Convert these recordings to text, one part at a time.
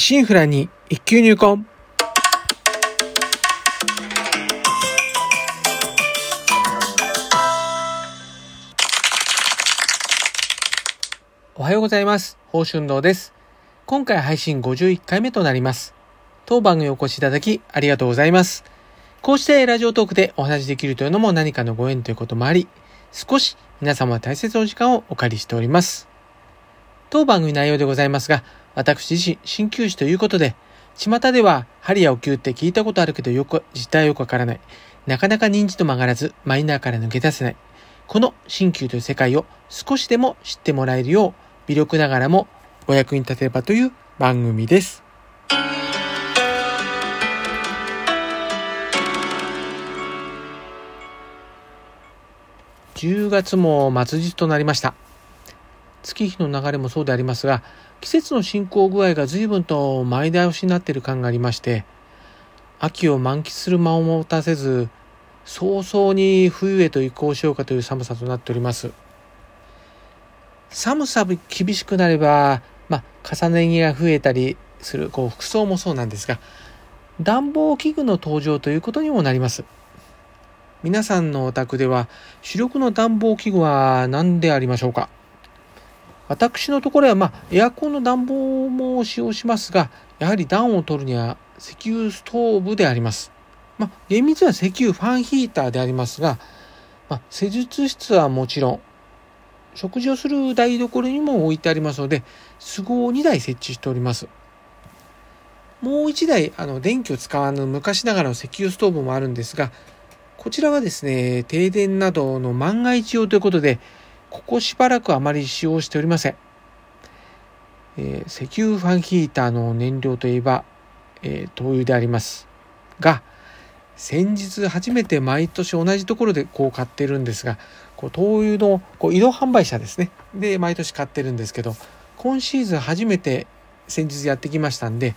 一心不乱に一級入魂。おはようございます。宝春堂です。今回配信51回目となります。当番組お越しいただきありがとうございます。こうしてラジオトークでお話しできるというのも何かのご縁ということもあり、少し皆様大切なお時間をお借りしております。当番組内容でございますが、私自身、鍼灸師ということで、巷では針やお灸って聞いたことあるけどよく、実態よくわからない。なかなか認知と曲がらず、マイナーから抜け出せない。この鍼灸という世界を少しでも知ってもらえるよう、微力ながらもお役に立てればという番組です。10月も末日となりました。月日の流れもそうでありますが、季節の進行具合が随分と前倒しになっている感がありまして、秋を満喫する間を持たせず、早々に冬へと移行しようかという寒さとなっております。寒さ厳しくなれば、まあ、重ね着が増えたりする、こう、服装もそうなんですが、暖房器具の登場ということにもなります。皆さんのお宅では主力の暖房器具は何でありましょうか？私のところはまあエアコンの暖房も使用しますがやはり暖を取るには石油ストーブであります。まあ厳密には石油ファンヒーターでありますが、まあ、施術室はもちろん食事をする台所にも置いてありますので都合2台設置しております。もう1台あの電気を使わぬ昔ながらの石油ストーブもあるんですがこちらはですね、停電などの万が一用ということで、ここしばらくあまり使用しておりません。えー石油ファンヒーターの燃料といえば、えー灯油であります。が、先日初めて毎年同じところでこう買ってるんですが、こう灯油のこう移動販売車ですね。で、毎年買ってるんですけど、今シーズン初めて先日やってきましたんで、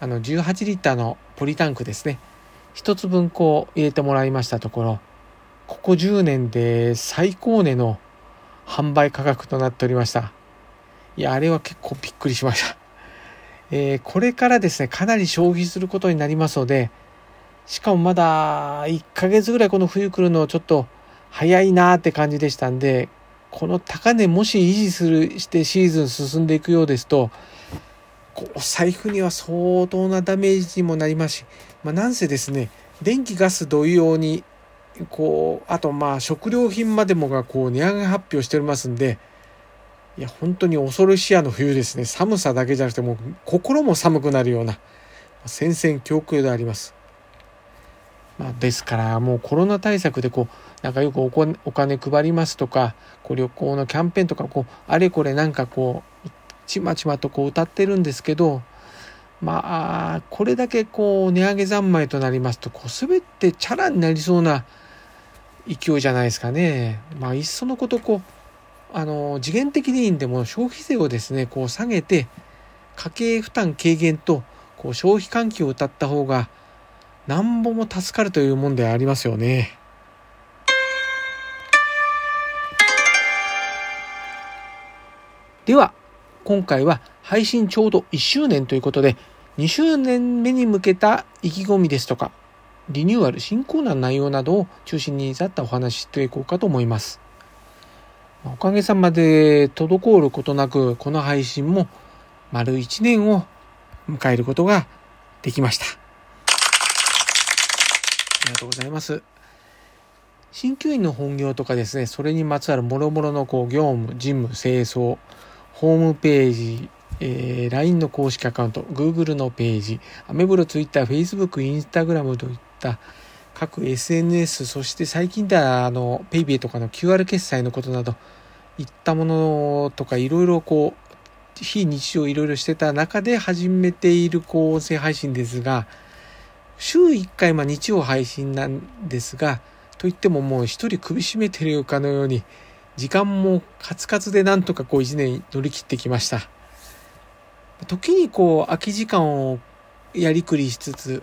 あの18リッターのポリタンクですね。一つ分こう入れてもらいましたところ、ここ10年で最高値の販売価格となっておりました。いや、あれは結構びっくりしました。えーこれからですね、かなり消費することになりますので、しかもまだ1ヶ月ぐらいこの冬来るのちょっと早いなーって感じでしたんで、この高値もし維持するしてシーズン進んでいくようですと、こうお財布には相当なダメージにもなりますし、まあ、なんせですね電気ガス同様にこうあとまあ食料品までもがこう値上げ発表しておりますんでいや本当に恐ろしやの冬ですね寒さだけじゃなくてもう心も寒くなるような戦々恐々であります。まあ、ですからもうコロナ対策でこうなんかよくお金配りますとかこう旅行のキャンペーンとかこうあれこれなんかこうちまちまとこう歌ってるんですけどまあこれだけこう値上げ三昧となりますとこう全てチャラになりそうな勢いじゃないですかね。まあいっそのことこうあの次元的でいいんでも消費税をですねこう下げて家計負担軽減とこう消費喚起を歌った方がなんぼも助かるというもんでありますよね。では今回は配信ちょうど1周年ということで2周年目に向けた意気込みですとかリニューアル新コーナーの内容などを中心にざったお話ししていこうかと思います。おかげさまで滞ることなくこの配信も丸1年を迎えることができました。ありがとうございます。鍼灸院の本業とかですね、それにまつわる諸々のこう業務、事務、清掃、ホームページ、えー LINE の公式アカウント、Google のページ、アメブロ、Twitter、Facebook、Instagram といった各 SNS、そして最近ではあの PayPay とかの QR 決済のことなど、いったものとかいろいろこう、非日常いろいろしてた中で始めているこう音声配信ですが、週1回、まあ、日曜配信なんですが、といってももう一人首絞めてるかのように、時間もカツカツでなんとかこう一年乗り切ってきました。時にこう空き時間をやりくりしつつ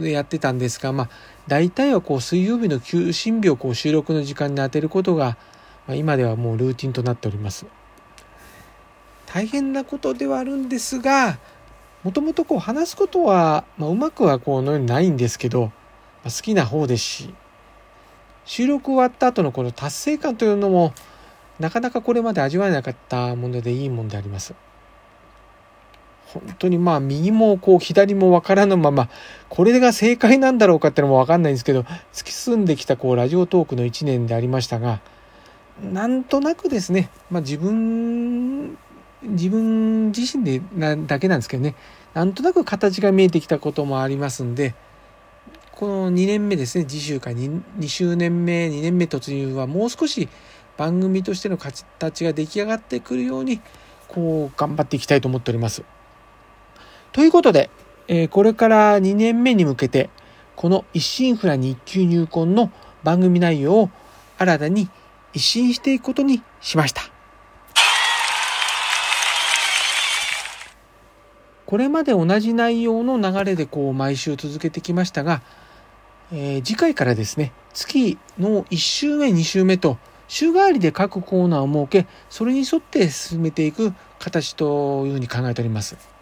でやってたんですが、まあ大体はこう水曜日の休診日をこう収録の時間に当てることが、まあ、今ではもうルーティンとなっております。大変なことではあるんですが、もともとこう話すことは、まあ、うまくはこのようにないんですけど、まあ、好きな方ですし収録終わった後のこの達成感というのもなかなかこれまで味わえなかったものでいいもんであります。本当にまあ右もこう左もわからぬままこれが正解なんだろうかってのもわかんないんですけど突き進んできたこうラジオトークの1年でありましたがなんとなくですね、まあ、自分自分自身でなだけなんですけどねなんとなく形が見えてきたこともありますんでこの2年目ですね次週か 2, 2周年目2年目突入はもう少し番組としての形が出来上がってくるようにこう頑張っていきたいと思っております。ということで、えー、これから2年目に向けてこの一心不乱日給入魂の番組内容を新たに一新していくことにしました。これまで同じ内容の流れでこう毎週続けてきましたが、えー、次回からですね、月の1週目、2週目と週替わりで各コーナーを設け、それに沿って進めていく形というふうに考えております。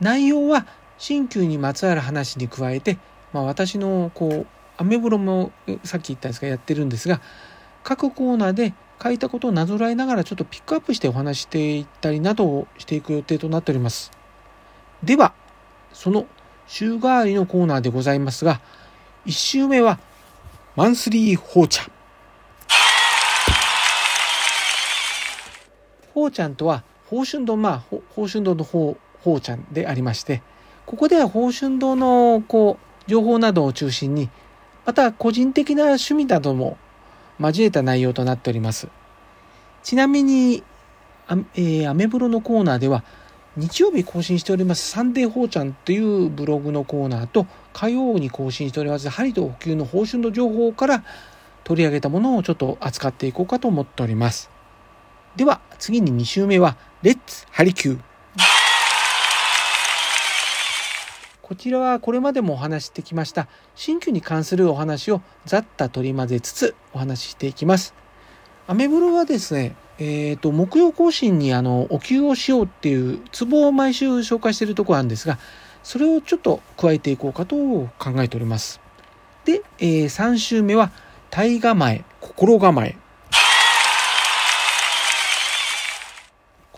内容は新旧にまつわる話に加えて、まあ、私のこうアメブロもさっき言ったんですがやってるんですが各コーナーで書いたことをなぞらえながらちょっとピックアップしてお話していったりなどをしていく予定となっております。では、その週替わりのコーナーでございますが、1週目はマンスリーホーチャン。ホーチャンとは、宝春堂、まあ、宝春堂のホーチャンでありまして、ここでは宝春堂のこう情報などを中心に、また個人的な趣味なども交えた内容となっております。ちなみに、あえー、アメブロのコーナーでは、日曜日更新しておりますサンデーホーちゃんというブログのコーナーと火曜に更新しておりますハリと補給の報酬の情報から取り上げたものをちょっと扱っていこうかと思っております。では次に2週目はレッツハリキュー。こちらはこれまでもお話してきました新旧に関するお話をざっと取り混ぜつつお話ししていきます。アメブロはですね、えっ、ー、と、木曜更新にあの、お給をしようっていうツボを毎週紹介しているところあるんですが、それをちょっと加えていこうかと考えております。で、えー、3週目は、体構え、心構え。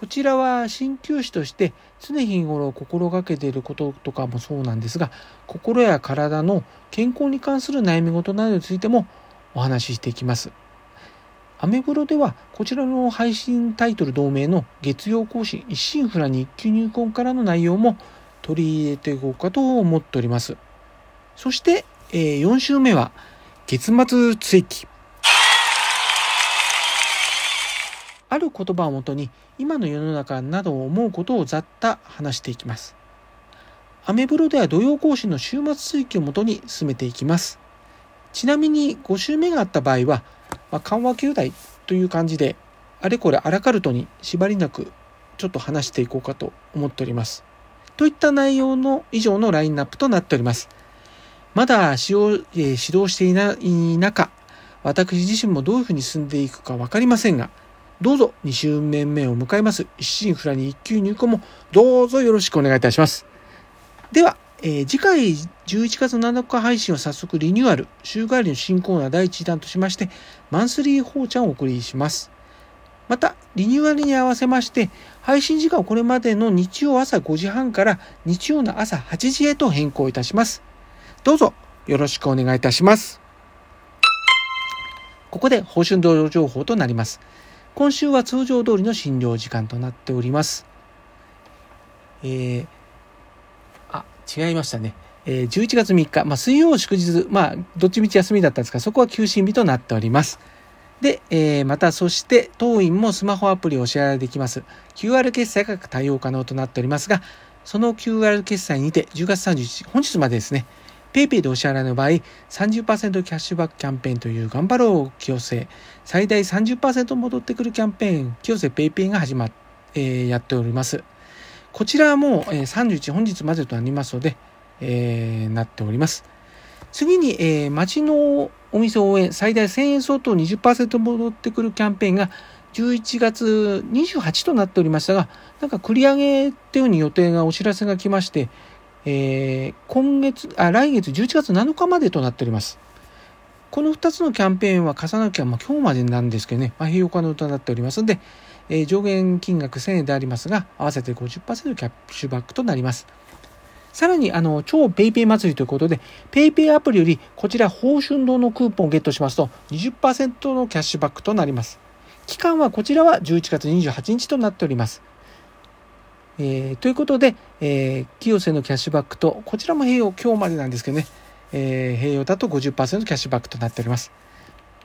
こちらは鍼灸師として常日頃心がけていることとかもそうなんですが、心や体の健康に関する悩み事などについてもお話ししていきます。アメブロではこちらの配信タイトル同名の月曜更新一心不乱日記入魂からの内容も取り入れていこうかと思っております。そして、えー、4週目は月末追記。ある言葉をもとに今の世の中などを思うことをざっと話していきます。アメブロでは土曜更新の週末追記をもとに進めていきます。ちなみに5週目があった場合は、まあ、緩和球大という感じで、あれこれアラカルトに縛りなくちょっと話していこうかと思っております。といった内容の以上のラインナップとなっております。まだ使用、えー、指導していない中、私自身もどういうふうに進んでいくか分かりませんが、どうぞ2周年目を迎えます。一心不乱に一級入庫もどうぞよろしくお願いいたします。では、えー、次回11月7日配信は早速リニューアル、週替わりの新コーナー第1弾としまして、マンスリーホーちゃんをお送りします。また、リニューアルに合わせまして、配信時間をこれまでの日曜朝5時半から日曜の朝8時へと変更いたします。どうぞよろしくお願いいたします。ここで報春道情報となります。今週は通常通りの診療時間となっております。えー、あ、違いましたね。えー、11月3日、まあ、水曜祝日、まあ、どっちみち休みだったんですが、そこは休診日となっております。で、えー、また、そして、当院もスマホアプリをお支払いできます。QR 決済が対応可能となっておりますが、その QR 決済にて、10月31日、本日までですね、PayPay でお支払いの場合、30%キャッシュバックキャンペーンという頑張ろう清瀬、最大30%戻ってくるキャンペーン、清瀬 PayPay が始まっ、えー、やっております。こちらはもう、えー、31本日までとなりますので、えー、なっております。次に、えー、町のお店応援最大1000円相当20%戻ってくるキャンペーンが11月28となっておりましたが、なんか繰り上げっていうふうに予定がお知らせが来まして、えー、今月、あ、来月11月7日までとなっております。この2つのキャンペーンは重なるきは、まあ、今日までなんですけどね、まあ、併用可能となっておりますので、えー、上限金額1000円でありますが、合わせて50%キャッシュバックとなります。さらに、あの、超 PayPay 祭りということで、PayPay アプリより、こちら、報春堂のクーポンをゲットしますと、20%のキャッシュバックとなります。期間はこちらは11月28日となっております。えー、ということで、えー、清瀬のキャッシュバックと、こちらも併用、今日までなんですけどね、えー、併用だと50%キャッシュバックとなっております。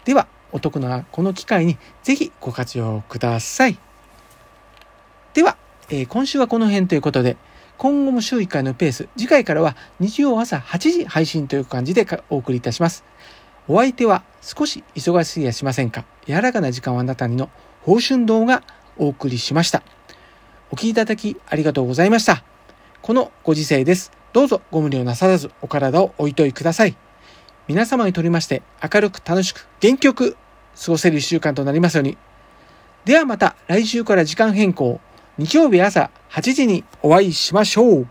では、お得なこの機会にぜひご活用ください。では、えー、今週はこの辺ということで、今後も週1回のペース、次回からは日曜朝8時配信という感じでお送りいたします。お相手は少し忙しすぎやしませんか柔らかな時間はあなたにの報春動がお送りしました。お聴きいただきありがとうございました。このご時世です。どうぞご無理をなさらずお体をおいといください。皆様にとりまして明るく楽しく元気よく過ごせる一週間となりますように。ではまた来週から時間変更、日曜日朝8時にお会いしましょう。